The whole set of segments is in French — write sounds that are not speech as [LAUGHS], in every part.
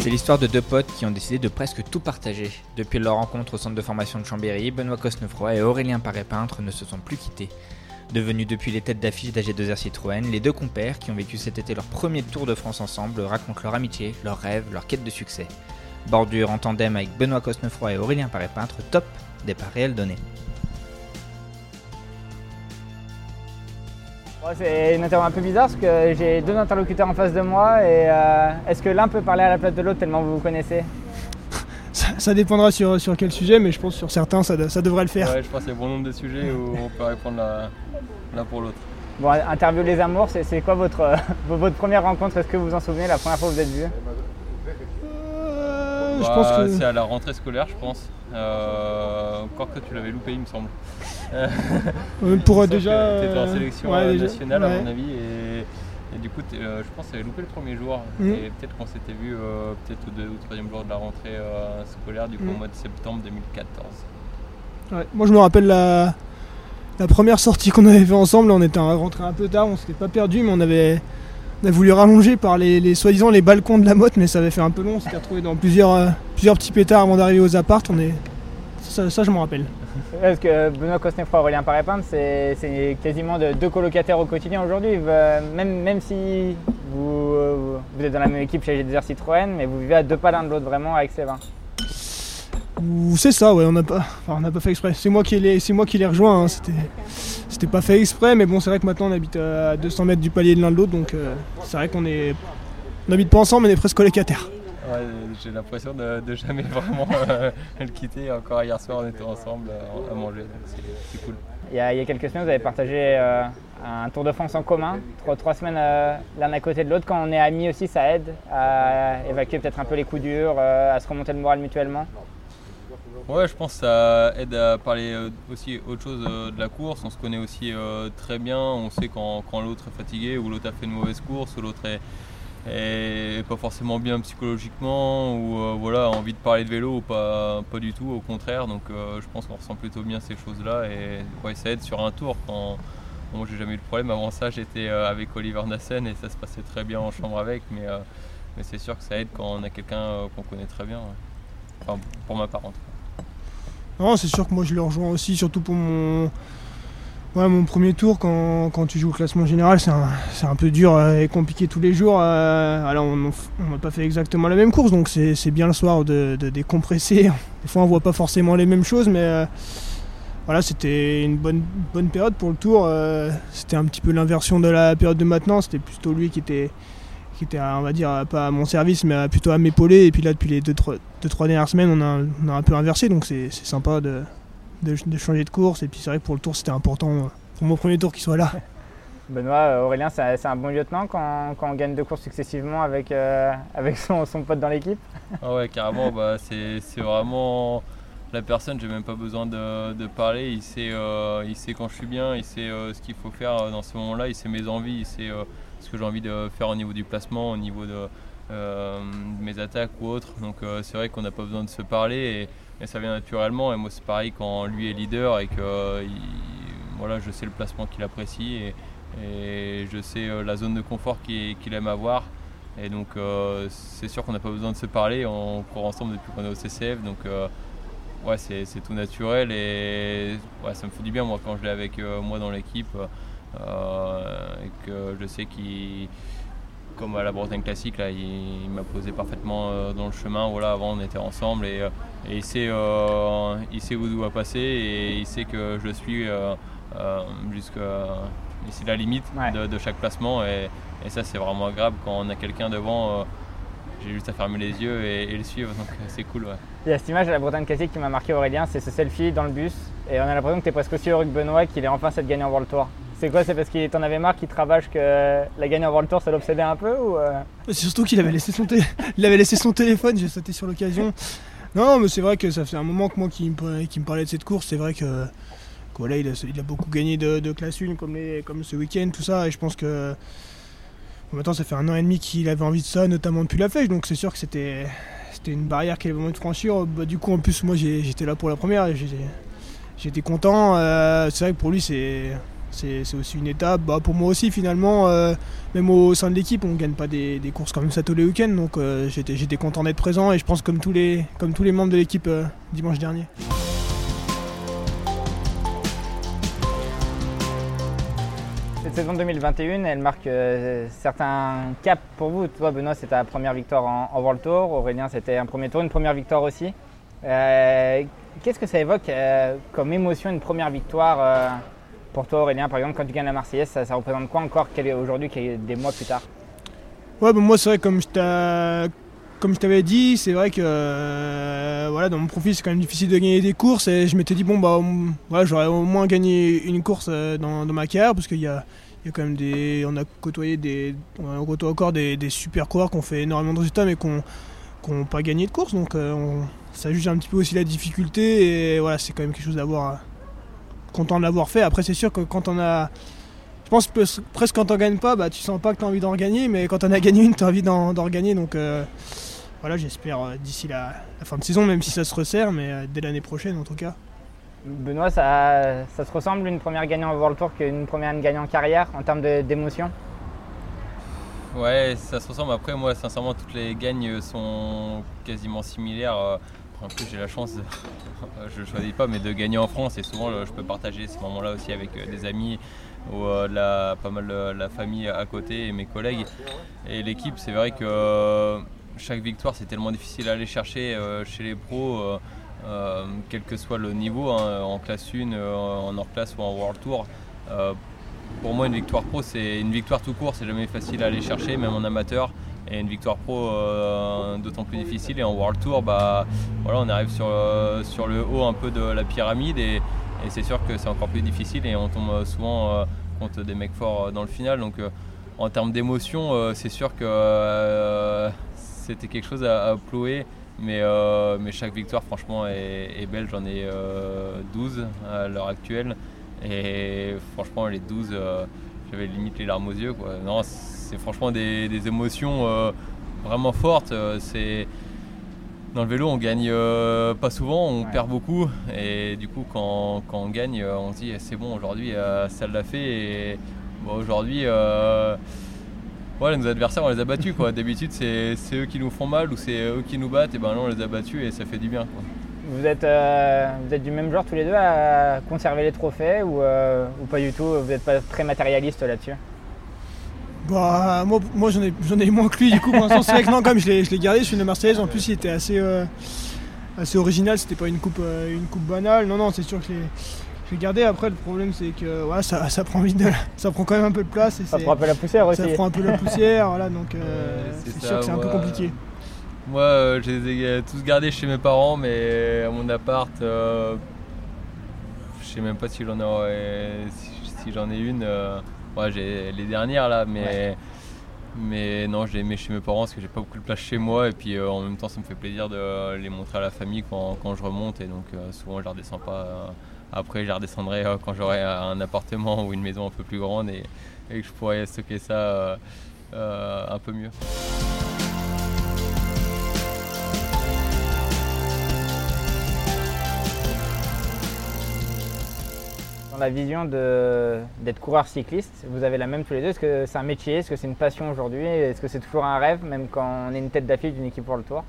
C'est l'histoire de deux potes qui ont décidé de presque tout partager. Depuis leur rencontre au centre de formation de Chambéry, Benoît Cosnefroy et Aurélien Paré-Peintre ne se sont plus quittés. Devenus depuis les têtes d'affiche d'AG2R Citroën, les deux compères qui ont vécu cet été leur premier Tour de France ensemble racontent leur amitié, leurs rêves, leur quête de succès. Bordure en tandem avec Benoît Cosnefroy et Aurélien Paré-Peintre, top, départ réel donné. C'est une interview un peu bizarre parce que j'ai deux interlocuteurs en face de moi et euh, est-ce que l'un peut parler à la place de l'autre tellement vous vous connaissez? [LAUGHS] Ça, ça dépendra sur, sur quel sujet, mais je pense que sur certains, ça, ça devrait le faire. Ouais, je pense qu'il y a bon nombre de sujets où on peut répondre l'un pour l'autre. Bon, interview les amours, c'est c'est quoi votre, euh, votre première rencontre? Est-ce que vous vous en souvenez la première fois que vous êtes vus? Euh, je Bah, pense que. C'est à la rentrée scolaire, je pense. Euh, encore que tu l'avais loupé, il me semble. euh, [LAUGHS] pour euh, déjà. T'étais en euh, sélection ouais, nationale, à mon avis. Et, et du coup, euh, je pense que tu avais loupé le premier jour. Mhm. Et peut-être qu'on s'était vu euh, peut-être au deux ou troisième jour de la rentrée euh, scolaire, du coup Mhm. au mois de septembre 2014. Ouais. Moi, je me rappelle la, la première sortie qu'on avait fait ensemble. On était rentré un peu tard, on s'était pas perdu, mais on avait, on a voulu rallonger par les, soi-disant les balcons de la motte, mais ça avait fait un peu long. On s'était retrouvé dans plusieurs, euh, plusieurs petits pétards avant d'arriver aux appartes. On est... ça, je m'en rappelle. Parce que Benoît Cosnefroy Aurélien Paré-Peintre, c'est quasiment de- deux colocataires au quotidien aujourd'hui. Même, si vous, euh, vous êtes dans la même équipe chez GDR Citroën, mais vous vivez à deux pas l'un de l'autre vraiment avec Sévin. Ou c'est ça, ouais, on n'a pas, enfin, on n'a pas fait exprès. C'est moi qui l'ai, c'est moi qui l'ai rejoint. hein, C'était, c'était pas fait exprès, mais bon, c'est vrai que maintenant on habite à 200 mètres du palier de l'un de l'autre, donc euh, c'est vrai qu'on est, on n'habite pas ensemble, mais on est presque colocataires. Ouais, j'ai l'impression de, de jamais [LAUGHS] vraiment euh, le quitter. Encore hier soir, on était ensemble euh, à manger, donc c'est c'est cool. Il y, a, il y a quelques semaines, vous avez partagé euh, un Tour de France en commun, trois, trois semaines euh, l'un à côté de l'autre. Quand on est amis aussi, ça aide à évacuer peut-être un peu les coups durs, euh, à se remonter le moral mutuellement. Ouais, je pense que ça aide à parler euh, aussi autre chose euh, de la course. On se connaît aussi euh, très bien. On sait quand, l'autre est fatigué ou l'autre a fait une mauvaise course ou l'autre est, pas forcément bien psychologiquement ou voilà, a envie de parler de vélo ou pas, du tout, au contraire. Donc je pense qu'on ressent plutôt bien ces choses-là et ça aide sur un tour. Quand, moi, j'ai jamais eu de problème. Avant ça, j'étais avec Oliver Nassen et ça se passait très bien en chambre avec. Mais, c'est sûr que ça aide quand on a quelqu'un qu'on connaît très bien. Pour ma part en tout cas. Non, c'est sûr que moi je le rejoins aussi, surtout pour mon, ouais, mon premier tour. Quand, quand tu joues au classement général, c'est un, un peu dur euh, et compliqué tous les jours. Euh, alors on n'a pas fait exactement la même course, donc c'est bien le soir de, décompresser. [LAUGHS] Des fois on voit pas forcément les mêmes choses, mais euh, voilà, c'était une bonne, bonne période pour le tour. c'était un petit peu l'inversion de la période de maintenant. C'était plutôt lui qui était, qui était, on va dire, pas à mon service, mais plutôt à m'épauler. Et puis là, depuis les 2-3 deux, trois, deux, trois dernières semaines, on a, on a un peu inversé, donc c'est c'est sympa de, de, de changer de course. Et puis c'est vrai que pour le tour, c'était important euh, pour mon premier tour qu'il soit là. [LAUGHS] Benoît, euh, Aurélien, c'est c'est un bon lieutenant quand, quand on gagne deux courses successivement avec, euh, avec son, son pote dans l'équipe? Ah ouais, carrément, bah, c'est c'est vraiment la personne, j'ai même pas besoin de, de parler, il sait, euh, il sait quand je suis bien, il sait euh, ce qu'il faut faire dans ce moment-là, il sait mes envies, il sait euh, ce que j'ai envie de faire au niveau du placement, au niveau de, euh, mes attaques ou autre. Donc euh, c'est vrai qu'on n'a pas besoin de se parler et, ça vient naturellement. Et moi c'est pareil quand lui est leader et que euh, il- voilà, je sais le placement qu'il apprécie et, je sais la zone de confort qu'il aime avoir. Et donc c'est sûr qu'on n'a pas besoin de se parler, on court ensemble depuis qu'on est au CCF, donc ouais c'est tout naturel et ça me fait du bien moi quand je l'ai avec moi dans l'équipe et que je sais qu'il comme à la Bretagne classique, là, il, m'a posé parfaitement dans le chemin. Voilà, avant on était ensemble et, il, sait, il sait où doit passer et il sait que je suis jusqu'à ici la limite de, chaque placement et, ça c'est vraiment agréable quand on a quelqu'un devant j'ai juste à fermer les yeux et, le suivre, donc c'est cool. Ouais. Il y a cette image à la Bretagne classique qui m'a marqué Aurélien, c'est ce selfie dans le bus. Et on a l'impression que tu es presque aussi heureux que Benoît qu'il ait enfin cette gagne en World Tour. C'est quoi C'est parce qu'il t'en avait marre qu'il travaille que la gagne en World Tour ça l'obsédait un peu ou euh? C'est surtout qu'il avait, laissé son [LAUGHS] il avait laissé son téléphone, j'ai sauté sur l'occasion. Non, mais c'est vrai que ça fait un moment que moi qui me, qui me parlait de cette course, c'est vrai que, voilà, il, a, beaucoup gagné de, classe 1 comme, ce week-end, tout ça, et je pense que maintenant ça fait un an et demi qu'il avait envie de ça, notamment depuis la flèche, donc c'est sûr que c'était une barrière qu'il avait envie de franchir. Bah, du coup en plus moi j'étais là pour la première j'étais content. Euh, c'est vrai que pour lui c'est aussi une étape. Bah, pour moi aussi finalement, euh, même au sein de l'équipe on ne gagne pas des, courses comme ça tous les week-ends, donc euh, j'étais content d'être présent et je pense comme tous les, membres de l'équipe dimanche dernier. Cette saison 2021, elle marque euh, certains caps pour vous. Toi, Benoît, c'était ta première victoire en, World Tour. Aurélien, c'était un premier tour, une première victoire aussi. Euh, qu'est-ce que ça évoque euh, comme émotion, une première victoire pour toi, Aurélien Par exemple, quand tu gagnes la Marseillaise, ça, représente quoi encore aujourd'hui, des mois plus tard? Ouais, bah, moi, c'est vrai, comme je t'avais dit, c'est vrai que voilà, dans mon profil, c'est quand même difficile de gagner des courses. Et je m'étais dit, bon, bah, j'aurais au moins gagné une course dans, dans ma carrière, parce qu'il y a, quand même des. On a côtoyé des. On encore des, super coureurs qui ont fait énormément de résultats mais qui n'ont pas gagné de course. Donc euh, ça juge un petit peu aussi la difficulté. Et voilà, c'est quand même quelque chose d'avoir. Content de l'avoir fait. Après, c'est sûr que quand on a. Je pense presque quand on gagne pas, bah, tu sens pas que tu as envie d'en gagner, mais quand on a gagné une, tu as envie d'en regagner. Donc euh, voilà, j'espère euh, d'ici la, la, fin de saison, même si ça se resserre, mais dès l'année prochaine en tout cas. Benoît, ça, ça, se ressemble une première gagnante World Tour qu'une première gagnante en carrière en termes d'émotion? Ouais, ça se ressemble. Après, moi, sincèrement, toutes les gagnes sont quasiment similaires. Euh, en plus, j'ai la chance, [LAUGHS] je ne choisis pas, mais de gagner en France. Et souvent, je peux partager ces moments-là aussi avec euh, des amis ou euh, pas mal de la famille à côté et mes collègues. Et l'équipe, c'est vrai que chaque victoire, c'est tellement difficile à aller chercher chez les pros. Euh, quel que soit le niveau, hein, en classe 1, euh, en hors classe ou en World Tour. Euh, pour moi, une victoire pro, c'est une victoire tout court, c'est jamais facile à aller chercher, même en amateur. Et une victoire pro, d'autant plus difficile. Et en World Tour, bah, voilà, on arrive sur, sur le haut un peu de la pyramide et, c'est sûr que c'est encore plus difficile et on tombe souvent contre des mecs forts dans le final. Donc, en termes d'émotion, c'est sûr que c'était quelque chose à, plouer. Mais, euh, mais chaque victoire, franchement, est, belle. J'en ai 12 euh, à l'heure actuelle. Et franchement, les 12, euh, j'avais limite les larmes aux yeux. Quoi. Non, c'est franchement des, émotions vraiment fortes. C'est dans le vélo, on gagne pas souvent, on perd beaucoup. Et du coup, quand, quand on gagne, on se dit c'est bon, aujourd'hui, ça l'a fait. Et aujourd'hui, Ouais, nos adversaires, on les a battus. quoi. [LAUGHS] D'habitude, c'est eux qui nous font mal ou c'est eux qui nous battent. Et ben là, on les a battus et ça fait du bien. Quoi. Vous êtes, euh, vous êtes du même genre tous les deux à conserver les trophées ou, euh, ou pas du tout? Vous n'êtes pas très matérialiste là-dessus? Bah, moi, moi j'en ai, ai, moins que lui, du coup, pour l'instant, c'est vrai que non, comme je l'ai gardé, je suis une Marseillaise, en plus, il était assez, euh, assez original, c'était pas une coupe, une coupe banale. Non, non, c'est sûr que je je vais garder. Après, le problème, c'est que ouais, ça, ça, prend vite de, ça prend quand même un peu de place. Et ça prend un peu la poussière aussi. Ça prend un peu la poussière, voilà, donc euh, c'est sûr que c'est un peu compliqué. Moi, euh, je les ai tous gardés chez mes parents, mais à mon appart, euh, je sais même pas si j'en ai, si, j'en ai une. Ouais, j'ai les dernières là, mais. Mais non, je les mets chez mes parents parce que j'ai pas beaucoup de place chez moi et puis en même temps ça me fait plaisir de les montrer à la famille quand, quand je remonte et donc souvent je les redescends pas après, je redescendrai euh, quand j'aurai un appartement ou une maison un peu plus grande et, que je pourrai stocker ça euh, euh, un peu mieux. La vision d'être coureur cycliste, vous avez la même tous les deux. Est-ce que c'est un métier? Est-ce que c'est une passion aujourd'hui? Est-ce que c'est toujours un rêve, même quand on est une tête d'affiche d'une équipe pour le tour?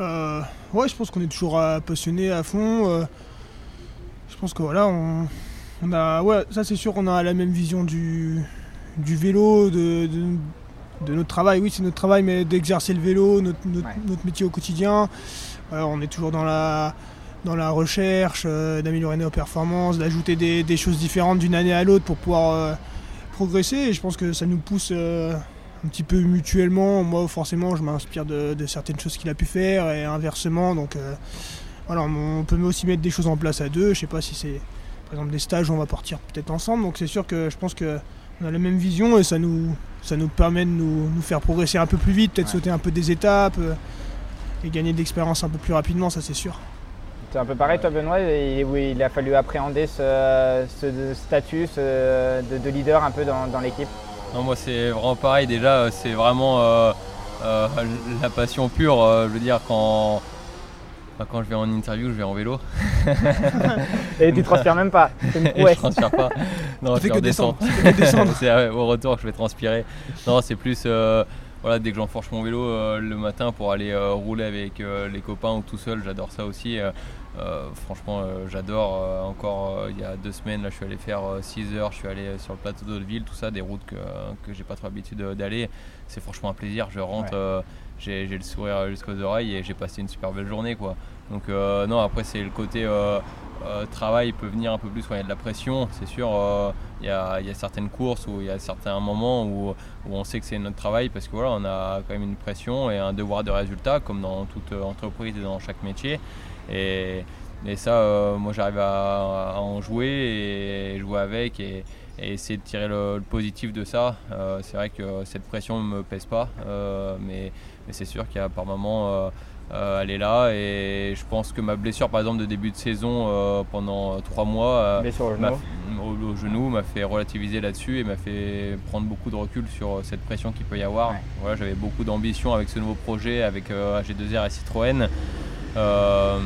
Euh, Ouais, je pense qu'on est toujours passionné à fond. Je pense que voilà, on, a, ouais, ça c'est sûr, on a la même vision du, du vélo, de, de notre travail. Oui, c'est notre travail, mais d'exercer le vélo, notre, notre, Ouais. notre métier au quotidien. On est toujours dans la, dans la recherche, euh, d'améliorer nos performances, d'ajouter des, des choses différentes d'une année à l'autre pour pouvoir euh, progresser. Et je pense que ça nous pousse euh, un petit peu mutuellement. Moi, forcément, je m'inspire de, de certaines choses qu'il a pu faire et inversement. Donc, voilà, on peut aussi mettre des choses en place à deux. Je sais pas si c'est, par exemple, des stages où on va partir peut-être ensemble. Donc, c'est sûr que je pense que on a la même vision et ça nous, ça nous permet de nous, nous faire progresser un peu plus vite, peut-être Ouais. sauter un peu des étapes et gagner de l'expérience un peu plus rapidement, ça c'est sûr. C'est un peu pareil, toi, Benoît, et où il a fallu appréhender ce, ce statut ce- de, de leader un peu dans, dans l'équipe. Non, moi c'est vraiment pareil. Déjà, euh, c'est vraiment euh, euh, la passion pure. euh, je veux dire, quand, enfin, quand je vais en interview, je vais en vélo. [LAUGHS] Et tu transpires même pas. [LAUGHS] C'est une Et je transpire pas. Non, je que descendre. fait que [LAUGHS] descendre. c'est ouais, au retour que je vais transpirer. Non, c'est plus euh, voilà, dès que j'enfourche mon vélo euh, le matin pour aller euh, rouler avec euh, les copains ou tout seul, j'adore ça aussi. Euh, franchement, euh, j'adore. Euh, encore il y a deux semaines, là, je suis allé faire 6 heures, je suis allé sur le plateau d'Hauteville, tout ça, des routes que, que j'ai pas trop l'habitude d'aller. C'est franchement un plaisir. Je rentre, Ouais. j'ai le sourire jusqu'aux oreilles et j'ai passé une super belle journée. Quoi. Donc, non, après, c'est le côté. euh, travail peut venir un peu plus quand il y a de la pression, c'est sûr. euh, Il y, a, il y a certaines courses où il y a certains moments où, où on sait que c'est notre travail parce que voilà, on a quand même une pression et un devoir de résultat comme dans toute entreprise et dans chaque métier. Et, et ça, euh, moi j'arrive à, à en jouer et jouer avec et, et essayer de tirer le, le positif de ça. Euh, c'est vrai que cette pression ne me pèse pas, euh, mais, mais c'est sûr qu'il y a par moments. elle est là et je pense que ma blessure par exemple de début de saison pendant trois mois au genou. au, au genou m'a fait relativiser là-dessus et m'a fait prendre beaucoup de recul sur cette pression qu'il peut y avoir. Ouais. Voilà, j'avais beaucoup d'ambition avec ce nouveau projet, avec euh, AG2R et Citroën. Euh,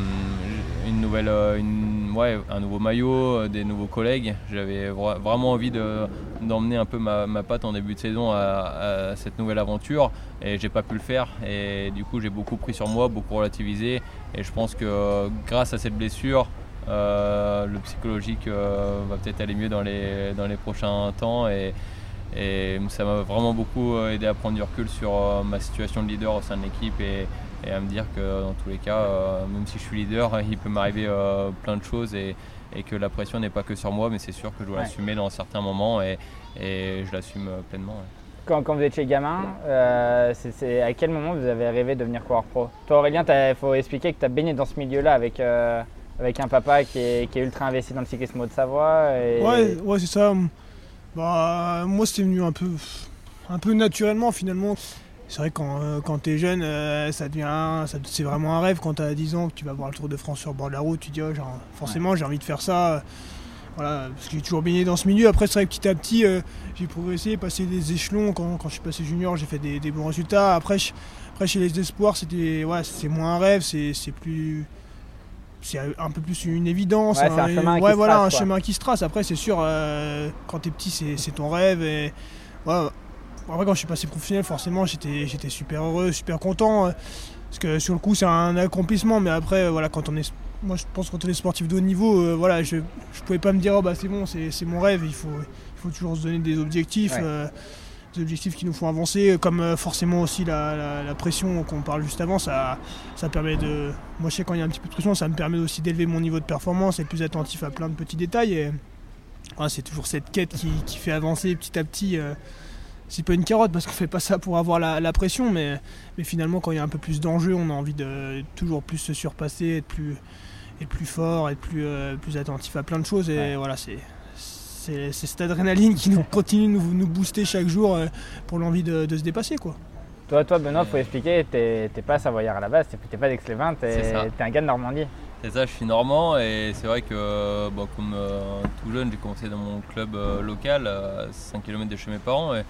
euh, un nouveau maillot, euh, des nouveaux collègues. J'avais vra- vraiment envie de- d'emmener un peu ma, patte en début de saison à, cette nouvelle aventure et j'ai pas pu le faire. Et du coup, j'ai beaucoup pris sur moi, beaucoup relativisé. Et je pense que grâce à cette blessure, le psychologique va peut-être aller mieux dans les, prochains temps. Et, ça m'a vraiment beaucoup aidé à prendre du recul sur ma situation de leader au sein de l'équipe et à me dire que dans tous les cas, euh, même si je suis leader, [LAUGHS] il peut m'arriver euh, plein de choses et, et que la pression n'est pas que sur moi, mais c'est sûr que je dois Ouais. l'assumer dans certains moments et, et je l'assume euh, pleinement. ouais. Quand, quand vous étiez gamin, euh, à quel moment vous avez rêvé de devenir coureur pro? Toi Aurélien, il faut expliquer que tu as baigné dans ce milieu-là avec, euh, avec un papa qui est, qui est ultra investi dans le cyclisme de Savoie. Et... Ouais, ouais, c'est ça. Bah, moi, c'était venu un peu, un peu naturellement finalement. C'est vrai que quand, euh, quand t'es jeune, euh, ça devient, ça- c'est vraiment un rêve. Quand t'as 10 ans, que tu vas voir le Tour de France sur le bord de la route, tu dis, oh, forcément, j'ai envie de faire ça. Voilà, parce que j'ai toujours baigné dans ce milieu. Après, c'est vrai que petit à petit, euh, j'ai progressé, passé des échelons. Quand, quand je suis passé junior, j'ai fait des, des bons résultats. Après, je- après chez les espoirs, c'était, ouais, c'est moins un rêve, c'est, c'est plus, c'est un peu plus une évidence. Ouais, c'est un hein, et- chemin qui se voilà, trace, un quoi. chemin qui se trace. Après, c'est sûr, euh, quand t'es petit, c'est, c'est ton rêve. Et, ouais, après, quand je suis passé professionnel, forcément, j'étais, j'étais super heureux, super content. euh, Parce que sur le coup, c'est un accomplissement. Mais après, euh, voilà, quand on est, moi, je pense que quand on est sportif de haut niveau, euh, voilà, je, je pouvais pas me dire, oh, bah, c'est bon, c'est, c'est mon rêve. Il faut, il faut toujours se donner des objectifs. Ouais. euh, des objectifs qui nous font avancer, comme forcément aussi la, la- la pression qu'on parle juste avant, ça, ça permet de. Moi je sais quand il y a un petit peu de pression, ça me permet aussi d'élever mon niveau de performance, être plus attentif à plein de petits détails. Et ouais, c'est toujours cette quête qui, qui fait avancer petit à petit. euh, c'est pas une carotte parce qu'on fait pas ça pour avoir la, la pression, mais, mais finalement quand il y a un peu plus d'enjeux, on a envie de toujours plus se surpasser, être plus, être plus fort, être plus, euh, plus attentif à plein de choses. Et Ouais. voilà, c'est. C'est c'est cette adrénaline qui nous [LAUGHS] continue de nous, nous booster chaque jour euh, pour l'envie de, de se dépasser. Quoi. Toi, toi Benoît, faut expliquer, t'es t'es pas savoyard à la base, t'es t'es pas d'Aix-les-Bains, t'es t'es un gars de Normandie. C'est ça, je suis normand et c'est vrai que bon, comme euh, tout jeune, j'ai commencé dans mon club euh, local à 5 km de chez mes parents et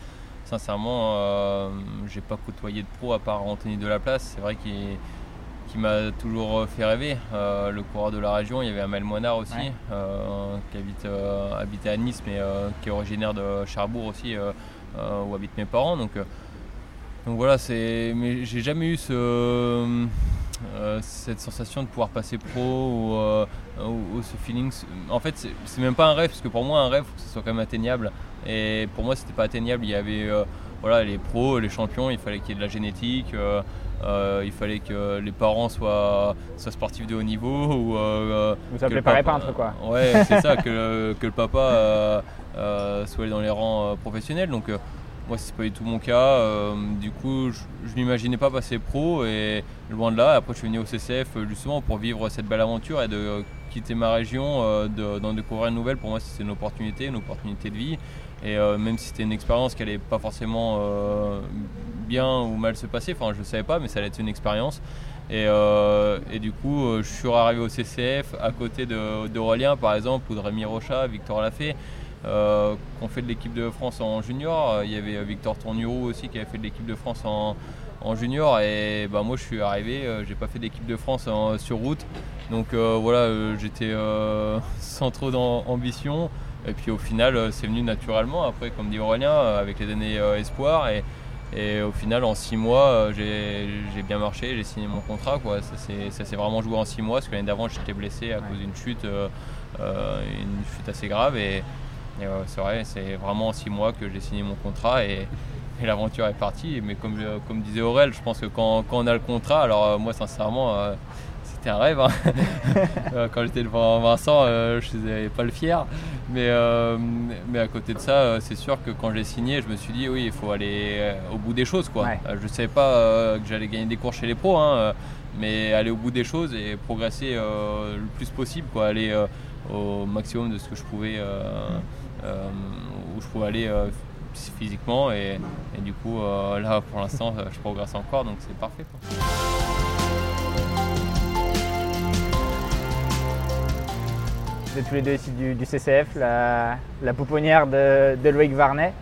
sincèrement, euh, j'ai pas côtoyé de pro à part Anthony Delaplace. C'est vrai qu'il qui m'a toujours fait rêver. Euh, le coureur de la région, il y avait Amel Moinard aussi, Ouais. euh, qui habite, euh, habitait à Nice mais euh, qui est originaire de Cherbourg aussi, euh, euh, où habitent mes parents. Donc, euh, donc voilà, c'est. Mais j'ai jamais eu ce, euh, cette sensation de pouvoir passer pro ou, euh, ou- ou ce feeling. En fait, c'est- même pas un rêve, parce que pour moi, un rêve, faut que ce soit quand même atteignable. Et pour moi, c'était pas atteignable. Il y avait euh, voilà, les pros, les champions, il fallait qu'il y ait de la génétique. il fallait que les parents soient, soient sportifs de haut niveau. Ou, Vous appelez pareil peintre quoi. Ouais, c'est ça, [LAUGHS] que, que, le papa soit dans les rangs professionnels. Donc moi, c'est pas du tout mon cas. Euh, du coup, je, n'imaginais pas passer pro et loin de là. Après, je suis venu au CCF euh, justement pour vivre cette belle aventure et de euh, quitter ma région, d'en découvrir une nouvelle. Pour moi, c'est une opportunité, une opportunité de vie. Et même si c'était une expérience qui allait pas forcément bien ou mal se passer, enfin, je ne savais pas, mais ça allait être une expérience. Et, du coup, je suis arrivé au CCF à côté d'Aurélien, par exemple, ou de Rémi Rocha, Victor Lafay. Euh, qu'on fait de l'équipe de France en junior. Il y avait Victor Tournurou aussi qui avait fait de l'équipe de France en, junior et bah, moi je suis arrivé, euh, j'ai pas fait d'équipe de France sur route. Donc euh, voilà, j'étais [LAUGHS] sans trop d'ambition. Et puis au final, c'est venu naturellement. Après, comme dit Aurélien, avec les années espoir. Et, et, au final, en six mois, j'ai bien marché, j'ai signé mon contrat. Quoi. Ça s'est vraiment joué en six mois, parce que l'année d'avant, j'étais blessé à cause d'une chute, une chute assez grave. Et, c'est vrai, c'est vraiment en six mois que j'ai signé mon contrat et, l'aventure est partie. Mais comme, comme disait Aurel, je pense que quand, on a le contrat, alors euh, moi sincèrement, euh, c'était un rêve. Hein. [LAUGHS] Euh, quand j'étais devant Vincent, je n'étais pas le fier. Mais, mais à côté de ça, c'est sûr que quand j'ai signé, je me suis dit oui, il faut aller au bout des choses. Quoi. je ne savais pas que j'allais gagner des cours chez les pros, hein, mais aller au bout des choses et progresser le plus possible. Quoi. Aller au maximum de ce que je pouvais euh, où je pouvais aller euh, physiquement et, du coup euh, là pour l'instant je progresse encore donc c'est parfait. Vous êtes tous les deux ici du, CCF, la, pouponnière de, Loïc Varnet.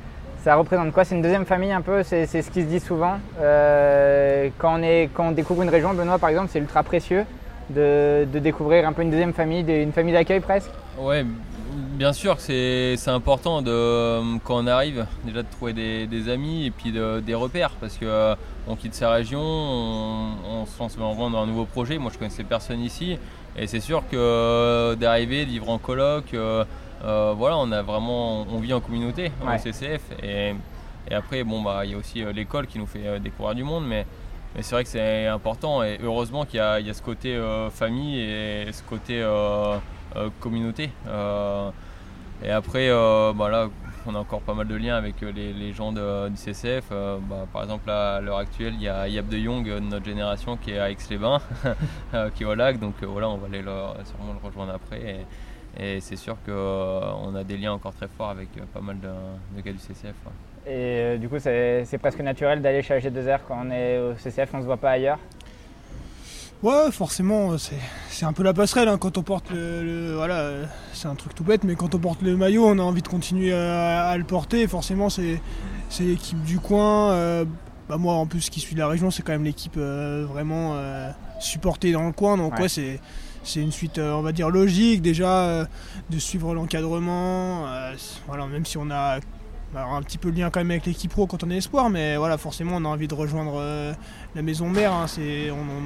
Ça représente quoi? C'est une deuxième famille un peu, c'est ce qui se dit souvent. quand, on est, quand on découvre une région, Benoît par exemple, c'est ultra précieux de, découvrir un peu une deuxième famille, une famille d'accueil presque? Ouais, bien sûr que c'est important de, euh, quand on arrive déjà de trouver des, amis et puis des repères parce que euh, on quitte sa région, on, se lance vraiment dans un nouveau projet. Moi je connaissais personne ici et c'est sûr que euh, d'arriver, de vivre en coloc, voilà, on a vraiment, on vit en communauté au CCF et, après bon bah il y a aussi l'école qui nous fait découvrir du monde mais c'est vrai que c'est important et heureusement qu'il y, a ce côté famille et ce côté euh, communauté. Euh, et après, euh, bah on a encore pas mal de liens avec les, gens du CCF. Bah, par exemple, à l'heure actuelle, il y a Yab de Jong de notre génération qui est à Aix-les-Bains, [LAUGHS] qui est au lac. Donc voilà, on va aller sûrement le rejoindre après. Et, c'est sûr qu'on a des liens encore très forts avec pas mal de, gars du CCF. Et du coup, c'est presque naturel d'aller chez AG2R quand on est au CCF, on ne se voit pas ailleurs? Ouais, forcément, c'est un peu la passerelle hein, quand on porte le, voilà, c'est un truc tout bête, mais quand on porte le maillot, on a envie de continuer à, le porter. Forcément, c'est l'équipe du coin. Euh, bah moi, en plus, qui suis de la région, c'est quand même l'équipe euh, vraiment euh, supportée dans le coin. Donc ouais, c'est c'est une suite, on va dire logique déjà de suivre l'encadrement. voilà, même si on a un petit peu le lien quand même avec l'équipe pro quand on est espoir, mais voilà, forcément, on a envie de rejoindre euh, la maison mère. Hein,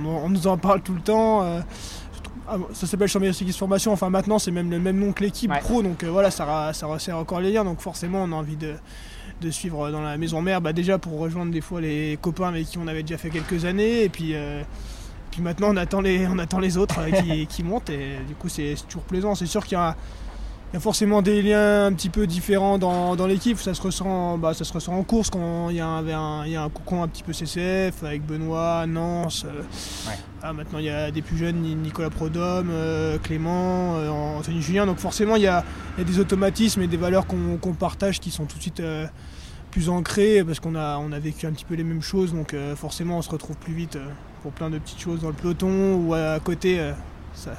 on, nous en parle tout le temps. Euh, ah, ça s'appelle Championnat de Formation. Enfin, maintenant, c'est même le même nom que l'équipe pro, donc euh, voilà, ça, ça resserre encore les liens. Donc, forcément, on a envie de, suivre dans la maison mère, bah, déjà pour rejoindre des fois les copains avec qui on avait déjà fait quelques années, et puis. puis maintenant on attend les, on attend les autres qui, [LAUGHS] qui, montent et du coup c'est toujours plaisant. C'est sûr qu'il y a il y a forcément des liens un petit peu différents dans, l'équipe. Ça, se ressent, bah, ça se ressent en course quand il y, a un, il y a un cocon un petit peu CCF avec Benoît, Nance. Euh, ah, maintenant, il y a des plus jeunes, Nicolas Prodhomme, euh, Clément, euh, Anthony Julien. Donc forcément, il y a, des automatismes et des valeurs qu'on partage qui sont tout de suite plus ancrées parce qu'on a, on a vécu un petit peu les mêmes choses. Donc forcément, on se retrouve plus vite pour plein de petites choses dans le peloton ou à côté.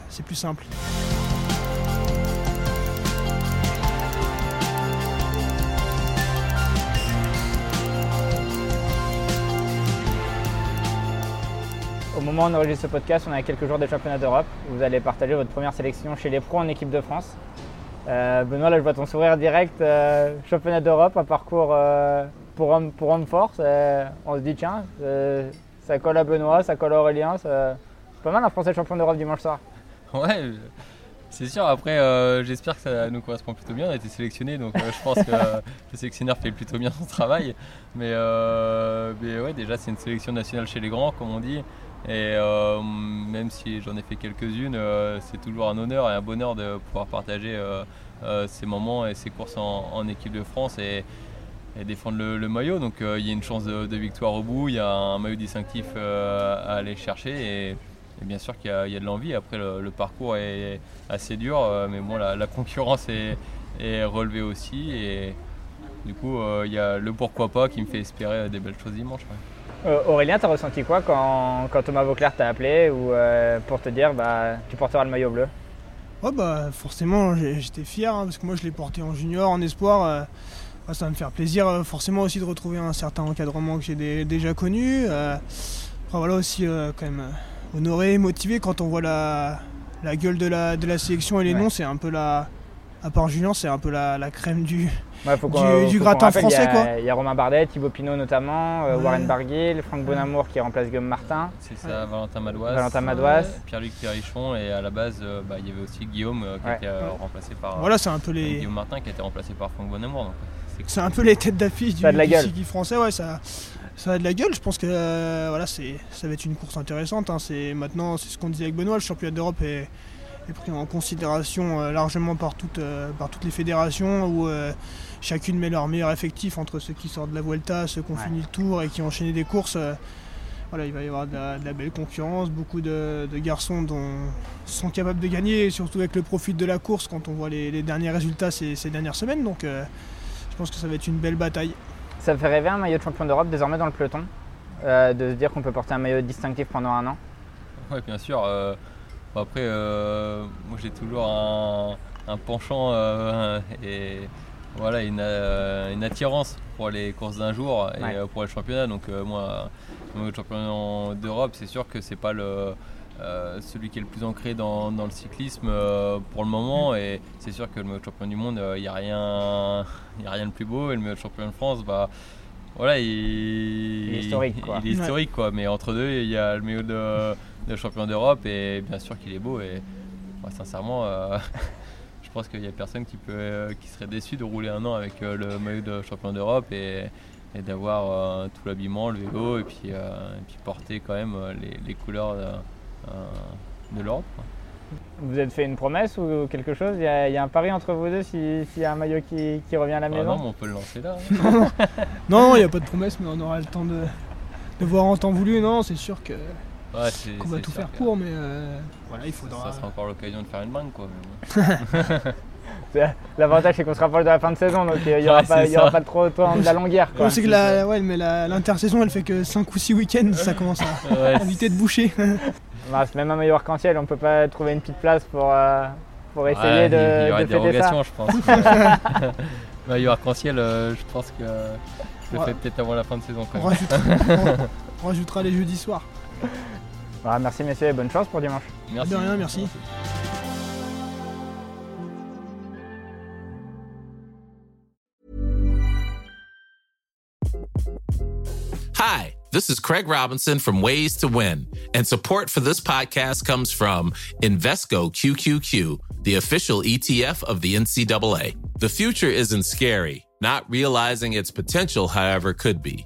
c'est plus simple. Au moment où on enregistre ce podcast, on a quelques jours de championnat d'Europe. Vous allez partager votre première sélection chez les pros en équipe de France. Euh, Benoît, là je vois ton sourire direct. Euh, championnat d'Europe, un parcours euh, pour homme pour homme force. on se dit tiens, ça colle à Benoît, ça colle à Aurélien. C'est pas mal un Français champion d'Europe dimanche soir. [LAUGHS] Ouais, C'est sûr, après, j'espère que ça nous correspond plutôt bien. On a été sélectionnés, donc je pense que [LAUGHS] le sélectionneur fait plutôt bien son travail. Mais, mais ouais, déjà, c'est une sélection nationale chez les grands, comme on dit. Et même si j'en ai fait quelques-unes, c'est toujours un honneur et un bonheur de pouvoir partager ces moments et ces courses en, équipe de France. Et, défendre le, maillot. Donc il y a une chance de, victoire au bout, il y a un maillot distinctif à aller chercher. Et, bien sûr qu'il y, a de l'envie. Après, le, parcours est assez dur, euh, mais bon, la, concurrence est, relevée aussi. Et du coup, euh, il y a le pourquoi pas qui me fait espérer des belles choses dimanche. Euh, Aurélien, t'as ressenti quoi quand, Thomas Vauclair t'a appelé ou pour te dire bah, tu porteras le maillot bleu? Oh bah forcément j'étais fier hein, parce que moi je l'ai porté en junior, en espoir. ça va me faire plaisir forcément aussi de retrouver un certain encadrement que j'ai déjà connu. voilà aussi quand même honoré, motivé quand on voit la, la gueule de la, de la sélection et les noms, c'est un peu la. À part Julien, c'est un peu la, la crème du, du, gratin français. Il y, a Romain Bardet, Thibaut Pinot notamment, euh, Warren Barguil, Franck Bonamour qui remplace Guillaume Martin. C'est ça, Valentin Madouas. Valentin Madouas. Pierre-Luc Perrichon et à la base, euh, bah, il y avait aussi Guillaume euh, qui a été remplacé par. Voilà, c'est un peu les. Guillaume Martin qui a été remplacé par Franck Bonamour. C'est un peu les têtes d'affiche du, du français, ouais, ça, ça a de la gueule. Je pense que euh, voilà, ça va être une course intéressante. Hein. C'est maintenant, c'est ce qu'on disait avec Benoît, le championnat d'Europe est, pris en considération euh, largement par toutes, euh, par toutes les fédérations où chacune met leur meilleur effectif entre ceux qui sortent de la Vuelta, ceux qui ont fini le tour et qui ont enchaîné des courses. voilà, il va y avoir de la, belle concurrence, beaucoup de, garçons dont sont capables de gagner, surtout avec le profit de la course quand on voit les, derniers résultats ces, ces, dernières semaines. Donc je pense que ça va être une belle bataille. Ça fait rêver un maillot de champion d'Europe désormais dans le peloton euh, De se dire qu'on peut porter un maillot distinctif pendant un an Oui, bien sûr. Euh, après, euh, moi j'ai toujours un, penchant [LAUGHS] et voilà, une, attirance pour les courses d'un jour et pour les championnats. Donc, moi, le maillot de champion d'Europe, c'est sûr que c'est pas le. celui qui est le plus ancré dans, le cyclisme pour le moment. Et c'est sûr que le de champion du monde, il n'y a rien [LAUGHS] a rien de plus beau. Et le meilleur champion de France, bah, voilà, il, est historique. Quoi. Il est historique, quoi. Mais entre deux, il y a le meilleur de, champion d'Europe et bien sûr qu'il est beau. Et sincèrement, euh, [LAUGHS] je pense qu'il n'y a personne qui, peut, euh, qui serait déçu de rouler un an avec euh, le maillot de champion d'Europe et, d'avoir tout l'habillement, le vélo et puis, et puis porter quand même les, les couleurs de, de l'Europe. Vous êtes fait une promesse ou quelque chose? Il y, a, un pari entre vous deux s'il y a un maillot qui, revient à la ah maison? Non, on peut le lancer là. [LAUGHS] non, il n'y a pas de promesse, mais on aura le temps de, voir en temps voulu. Non, c'est sûr que qu'on va tout faire pour, mais euh, voilà, il faudra. Ça, sera encore l'occasion de faire une banque, quoi. [LAUGHS] L'avantage c'est qu'on se rapproche de la fin de saison, donc il n'y aura, pas, aura pas trop de la longueur. C'est que la, ouais, mais l'intersaison elle fait que 5 ou 6 week-ends, ça commence à [LAUGHS] éviter de boucher. [LAUGHS] Bah, même un maillot arc-en-ciel, on peut pas trouver une petite place pour, euh, pour essayer de. Il y aura des dérogations, je pense. maillot arc-en-ciel, euh, je pense que je le fais peut-être avant la fin de saison. Quand même. On, rajoutera, les jeudis soirs. Voilà, merci messieurs et bonne chance pour dimanche. Merci. De rien, merci. Hi. This is Craig Robinson from Ways to Win, and support for this podcast comes from Invesco QQQ, the official ETF of the NCAA. The future isn't scary. Not realizing its potential, however, could be.